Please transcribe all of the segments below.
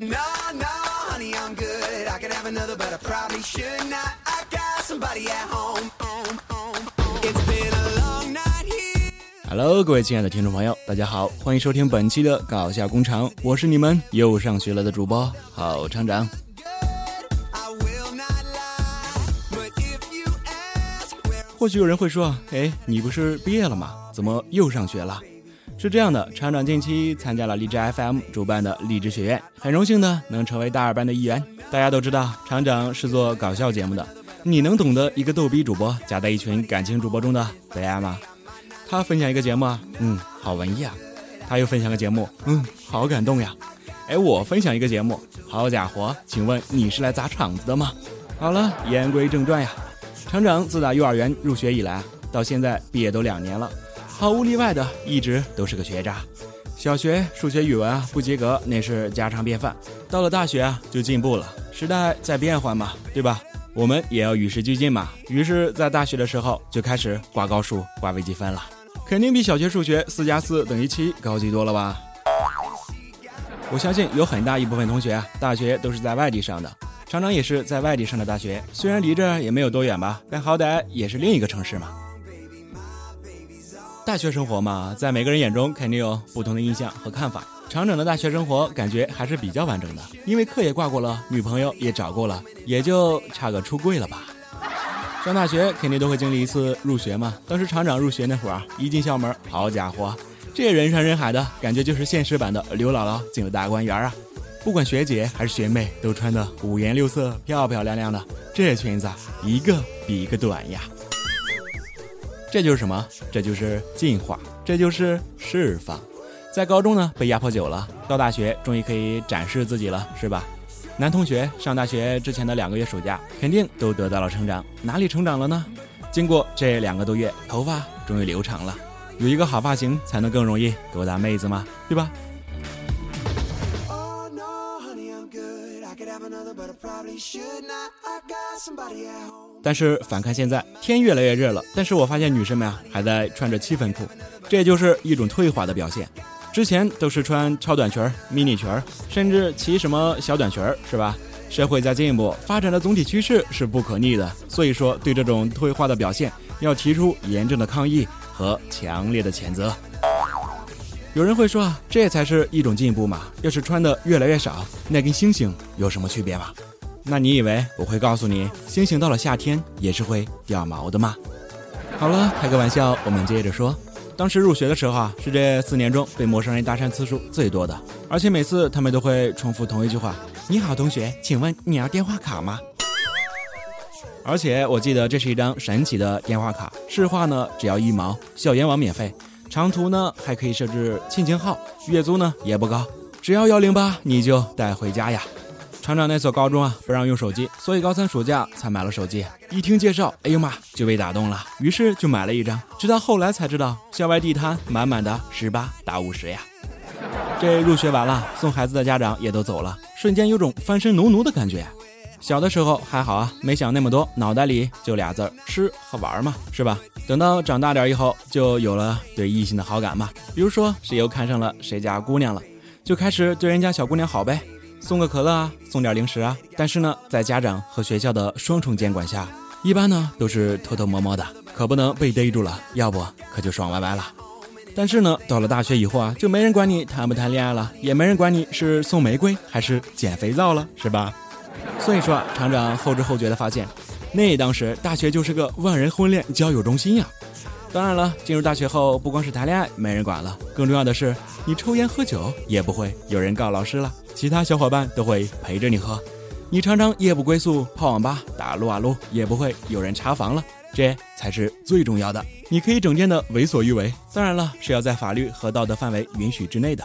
No, no, honey, I'm good. I could have another, but I probably should not. I got somebody at home. home, home, home. It's been a long night here. Hello，各位亲爱的听众朋友，大家好，欢迎收听本期的搞笑工厂，我是你们又上学了的主播郝厂长。或许有人会说，哎，你不是毕业了吗？怎么又上学了？是这样的，厂长近期参加了励志 FM 主办的励志学院，很荣幸的能成为大二班的一员。大家都知道，厂长是做搞笑节目的，你能懂得一个逗逼主播夹在一群感情主播中的悲哀吗？他分享一个节目，嗯，好文艺啊；他又分享个节目，嗯，好感动呀。哎，我分享一个节目，好家伙，请问你是来砸场子的吗？好了，言归正传呀。厂长自打幼儿园入学以来，到现在毕业都两年了，毫无例外的一直都是个学渣。小学数学、语文啊不及格那是家常便饭，到了大学啊就进步了。时代在变换嘛，对吧？我们也要与时俱进嘛。于是，在大学的时候就开始挂高数、挂微积分了，肯定比小学数学四加四等于七高级多了吧？我相信有很大一部分同学啊，大学都是在外地上的。常常也是在外地上的大学，虽然离这也没有多远吧，但好歹也是另一个城市嘛。大学生活嘛，在每个人眼中肯定有不同的印象和看法。厂长的大学生活感觉还是比较完整的，因为课也挂过了，女朋友也找过了，也就差个出柜了吧。上大学肯定都会经历一次入学嘛。当时厂长入学那会儿，一进校门，好家伙，这人山人海的感觉就是现实版的刘姥姥进了大观园啊！不管学姐还是学妹，都穿得五颜六色、漂漂亮亮的，这裙子一个比一个短呀。这就是什么？这就是进化，这就是释放。在高中呢被压迫久了，到大学终于可以展示自己了，是吧？男同学上大学之前的两个月暑假，肯定都得到了成长。哪里成长了呢？经过这两个多月，头发终于留长了。有一个好发型，才能更容易勾搭妹子嘛，对吧？但是反看现在，天越来越热了，但是我发现女生们啊还在穿着七分裤，这就是一种退化的表现。之前都是穿超短裙、迷你裙，甚至骑什么小短裙，是吧？社会在进步，发展的总体趋势是不可逆的，所以说对这种退化的表现要提出严正的抗议和强烈的谴责。有人会说啊，这才是一种进步嘛？要是穿的越来越少，那跟猩猩有什么区别吗？那你以为我会告诉你，猩猩到了夏天也是会掉毛的吗？好了，开个玩笑，我们接着说。当时入学的时候啊，是这四年中被陌生人搭讪次数最多的，而且每次他们都会重复同一句话：“你好，同学，请问你要电话卡吗？”而且我记得这是一张神奇的电话卡，市话呢只要一毛，校园网免费，长途呢还可以设置亲情号，月租呢也不高，只要幺零八你就带回家呀。厂长那所高中啊不让用手机，所以高三暑假才买了手机。一听介绍，哎呦妈，就被打动了，于是就买了一张。直到后来才知道，校外地摊满满的十八打五十呀。这入学完了，送孩子的家长也都走了，瞬间有种翻身农奴的感觉。小的时候还好啊，没想那么多，脑袋里就俩字儿吃和玩嘛，是吧？等到长大点以后，就有了对异性的好感嘛。比如说谁又看上了谁家姑娘了，就开始对人家小姑娘好呗。送个可乐啊，送点零食啊。但是呢，在家长和学校的双重监管下，一般呢都是偷偷摸摸的，可不能被逮住了，要不可就爽歪歪了。但是呢，到了大学以后啊，就没人管你谈不谈恋爱了，也没人管你是送玫瑰还是捡肥皂了，是吧？所以说啊，厂长后知后觉的发现，那当时大学就是个万人婚恋交友中心呀。当然了，进入大学后，不光是谈恋爱没人管了，更重要的是，你抽烟喝酒也不会有人告老师了，其他小伙伴都会陪着你喝。你常常夜不归宿，泡网吧打撸啊撸，也不会有人查房了，这才是最重要的。你可以整天的为所欲为，当然了，是要在法律和道德范围允许之内的。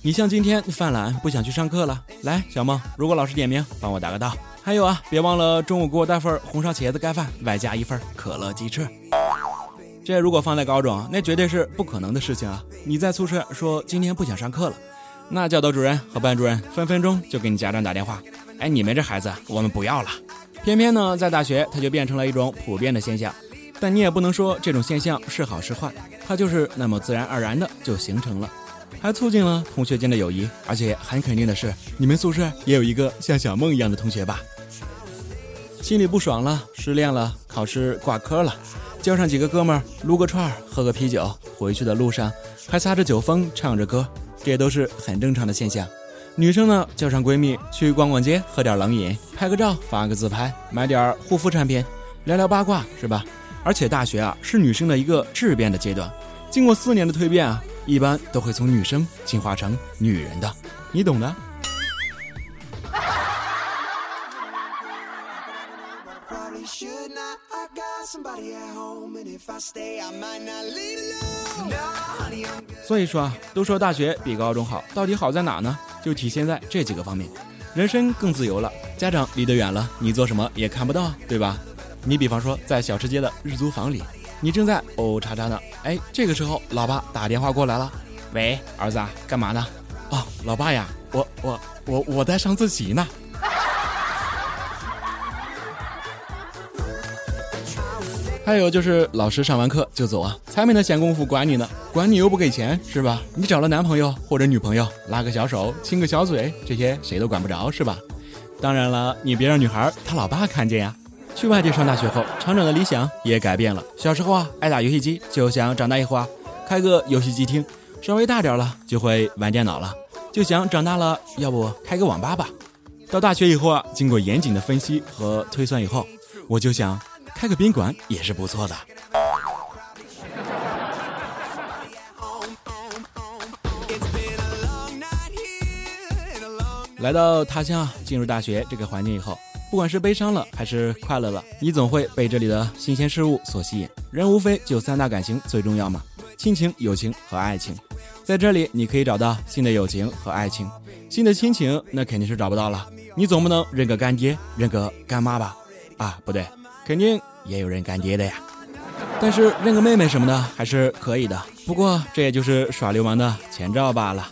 你像今天犯懒不想去上课了，来，小梦，如果老师点名，帮我打个到。还有啊，别忘了中午给我带份红烧茄子盖饭，外加一份可乐鸡翅。这如果放在高中，那绝对是不可能的事情啊！你在宿舍说今天不想上课了，那教导主任和班主任分分钟就给你家长打电话，哎，你们这孩子我们不要了。偏偏呢，在大学它就变成了一种普遍的现象，但你也不能说这种现象是好是坏，它就是那么自然而然的就形成了。还促进了同学间的友谊，而且很肯定的是，你们宿舍也有一个像小梦一样的同学吧？心里不爽了，失恋了，考试挂科了，叫上几个哥们儿撸个串儿，喝个啤酒，回去的路上还撒着酒疯，唱着歌，这都是很正常的现象。女生呢，叫上闺蜜去逛逛街，喝点冷饮，拍个照，发个自拍，买点护肤产品，聊聊八卦，是吧？而且大学啊，是女生的一个质变的阶段，经过四年的蜕变啊，一般都会从女生进化成女人的，你懂的。Should not. I got somebody at home, and if I stay, I might not leave alone. No, honey, I'm good. 所以说啊，都说大学比高中好，到底好在哪呢？就体现在这几个方面，人生更自由了，家长离得远了，你做什么也看不到，对吧？你比方说在小吃街的日租房里，你正在哦叉叉呢，哎，这个时候老爸打电话过来了，喂，儿子啊，干嘛呢？哦，老爸呀，我我我我在上自习呢。还有就是老师上完课就走啊，才没那闲工夫管你呢，管你又不给钱是吧？你找了男朋友或者女朋友，拉个小手，亲个小嘴，这些谁都管不着是吧？当然了，你别让女孩她老爸看见呀。去外地上大学后，厂长的理想也改变了。小时候啊，爱打游戏机，就想长大以后啊，开个游戏机厅；稍微大点了，就会玩电脑了，就想长大了，要不开个网吧吧。到大学以后啊，经过严谨的分析和推算以后，我就想开个宾馆也是不错的。来到他乡，进入大学这个环境以后，不管是悲伤了还是快乐了，你总会被这里的新鲜事物所吸引。人无非就三大感情最重要嘛，亲情、友情和爱情。在这里，你可以找到新的友情和爱情，新的亲情那肯定是找不到了。你总不能认个干爹，认个干妈吧？啊，不对，肯定也有认干爹的呀。但是认个妹妹什么的还是可以的，不过这也就是耍流氓的前兆罢了。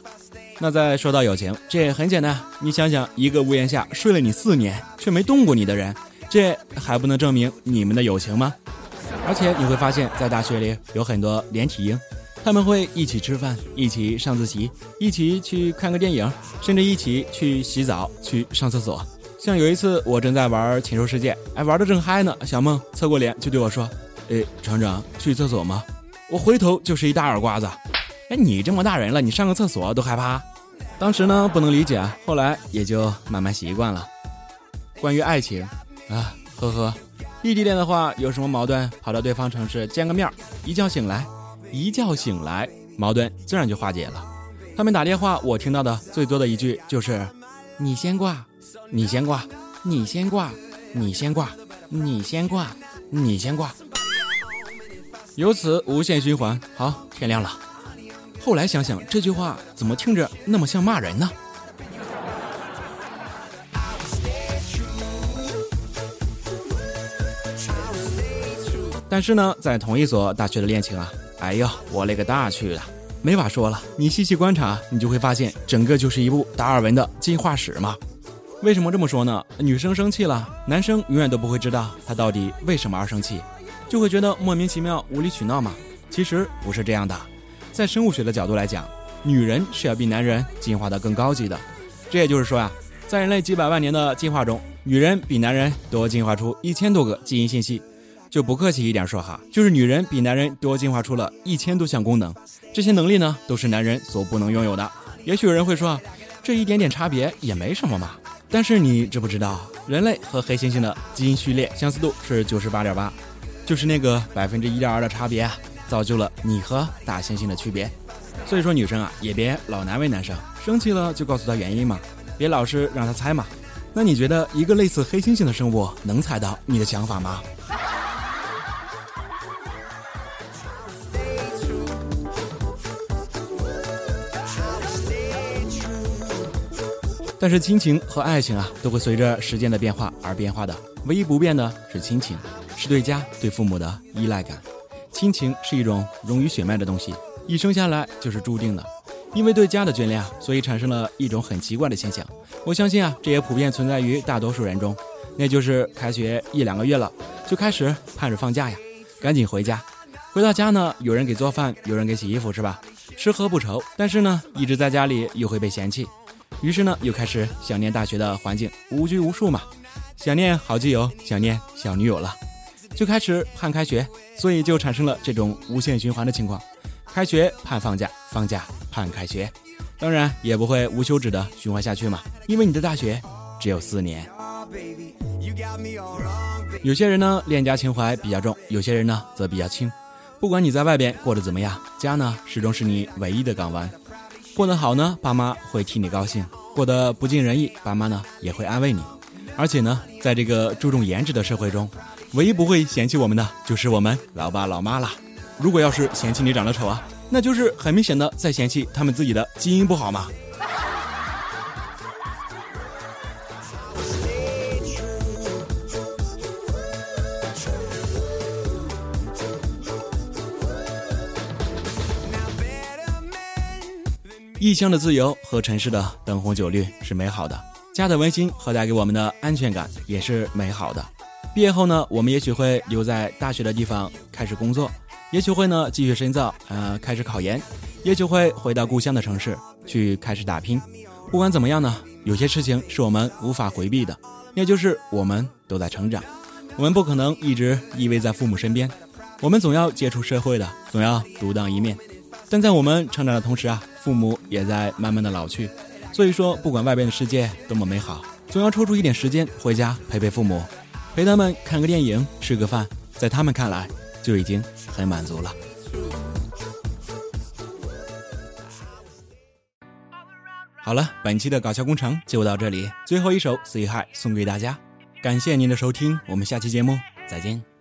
那再说到友情，这也很简单。你想想，一个屋檐下睡了你四年却没动过你的人，这还不能证明你们的友情吗？而且你会发现在大学里有很多连体婴，他们会一起吃饭，一起上自习，一起去看个电影，甚至一起去洗澡、去上厕所。像有一次我正在玩《禽兽世界》，哎，玩的正嗨呢，小梦侧过脸就对我说：“哎，厂长，去厕所吗？”我回头就是一大耳刮子。哎，你这么大人了，你上个厕所都害怕？当时呢不能理解，后来也就慢慢习惯了。关于爱情，啊，呵呵，异地恋的话有什么矛盾，跑到对方城市见个面儿，一觉醒来，一觉醒来，矛盾自然就化解了。他们打电话，我听到的最多的一句就是：“你先挂，你先挂，你先挂，你先挂，你先挂，你先挂。”由此无限循环。好，天亮了。后来想想，这句话怎么听着那么像骂人呢？但是呢，在同一所大学的恋情啊，哎呦，我勒个大去的，没法说了。你细细观察，你就会发现，整个就是一部达尔文的进化史嘛。为什么这么说呢？女生生气了，男生永远都不会知道她到底为什么而生气，就会觉得莫名其妙、无理取闹嘛。其实不是这样的。在生物学的角度来讲，女人是要比男人进化的更高级的。这也就是说呀、在人类几百万年的进化中，女人比男人多进化出一千多个基因信息。就不客气一点说哈，就是女人比男人多进化出了一千多项功能。这些能力呢，都是男人所不能拥有的。也许有人会说啊，这一点点差别也没什么嘛。但是你知不知道，人类和黑猩猩的基因序列相似度是九十八点八，就是那个百分之一点二的差别啊，造就了你和大猩猩的区别。所以说，女生啊，也别老难为男生，生气了就告诉他原因嘛，别老是让他猜嘛。那你觉得一个类似黑猩猩的生物能猜到你的想法吗？但是亲情和爱情啊，都会随着时间的变化而变化的。唯一不变的是亲情，是对家、对父母的依赖感。亲情是一种融于血脉的东西，一生下来就是注定的。因为对家的眷恋啊，所以产生了一种很奇怪的现象。我相信啊，这也普遍存在于大多数人中，那就是开学一两个月了，就开始盼着放假呀，赶紧回家。回到家呢，有人给做饭，有人给洗衣服，是吧？吃喝不愁，但是呢，一直在家里又会被嫌弃，于是呢，又开始想念大学的环境，无拘无束嘛，想念好基友，想念小女友了，就开始盼开学，所以就产生了这种无限循环的情况：开学盼放假，放假盼开学，当然也不会无休止的循环下去嘛，因为你的大学只有四年。有些人呢，恋家情怀比较重；有些人呢，则比较轻。不管你在外边过得怎么样，家呢始终是你唯一的港湾。过得好呢，爸妈会替你高兴；过得不尽人意，爸妈呢也会安慰你。而且呢，在这个注重颜值的社会中，唯一不会嫌弃我们的就是我们老爸老妈了。如果要是嫌弃你长得丑啊，那就是很明显的在嫌弃他们自己的基因不好嘛。异乡的自由和城市的灯红酒绿是美好的，家的温馨和带给我们的安全感也是美好的。毕业后呢，我们也许会留在大学的地方开始工作，也许会呢继续深造，呃，开始考研，也许会回到故乡的城市去开始打拼。不管怎么样呢，有些事情是我们无法回避的，那就是我们都在成长，我们不可能一直依偎在父母身边，我们总要接触社会的，总要独当一面。但在我们成长的同时啊。父母也在慢慢的老去，所以说不管外边的世界多么美好，总要抽出一点时间回家陪陪父母，陪他们看个电影，吃个饭，在他们看来就已经很满足了。好了，本期的搞笑工程就到这里，最后一首《Say Hi》送给大家，感谢您的收听，我们下期节目再见。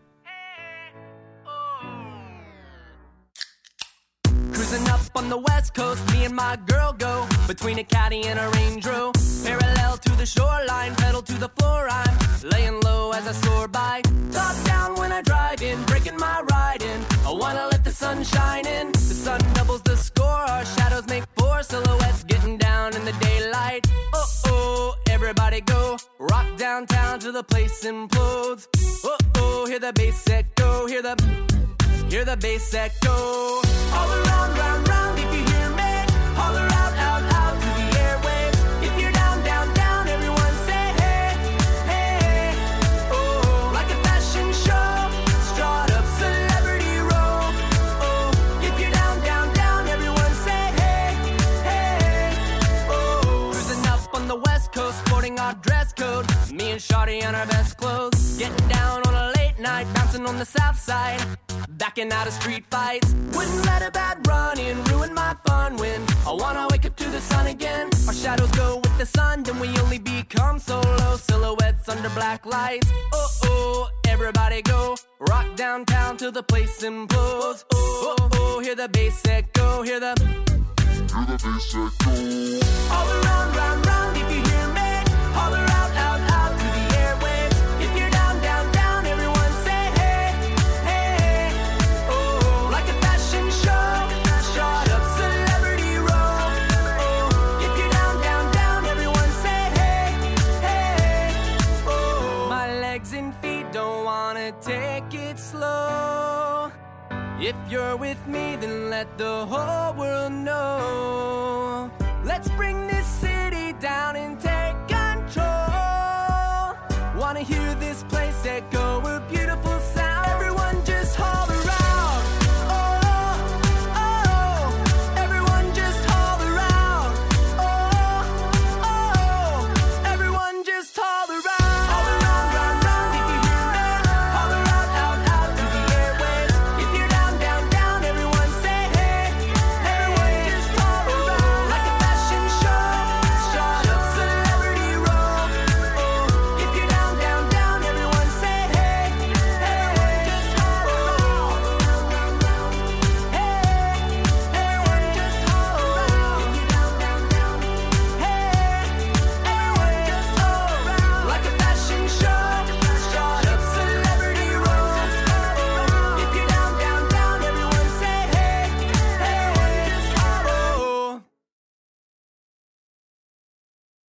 West coast, me and my girl go between a caddy and a Range Rover. Parallel to the shoreline, pedal to the floor. I'm laying low as I soar by. Top down when I drive in, breaking my ride in. I wanna let the sun shine in. The sun doubles the score, our shadows make four silhouettes getting down in the daylight. Oh oh, everybody go rock downtown till the place implodes. Oh oh, hear the bass echo, hear the Hear the bass echo all around, round, round. Fun when I wanna wake up to the sun again. Our shadows go with the sun, then we only become solo silhouettes under black lights. Oh oh, everybody go rock downtown till the place implodes. Oh oh, hear the bass echo, hear the hear the bass echo. All around, round, round, if you hear me, holler out, out, out let the whole world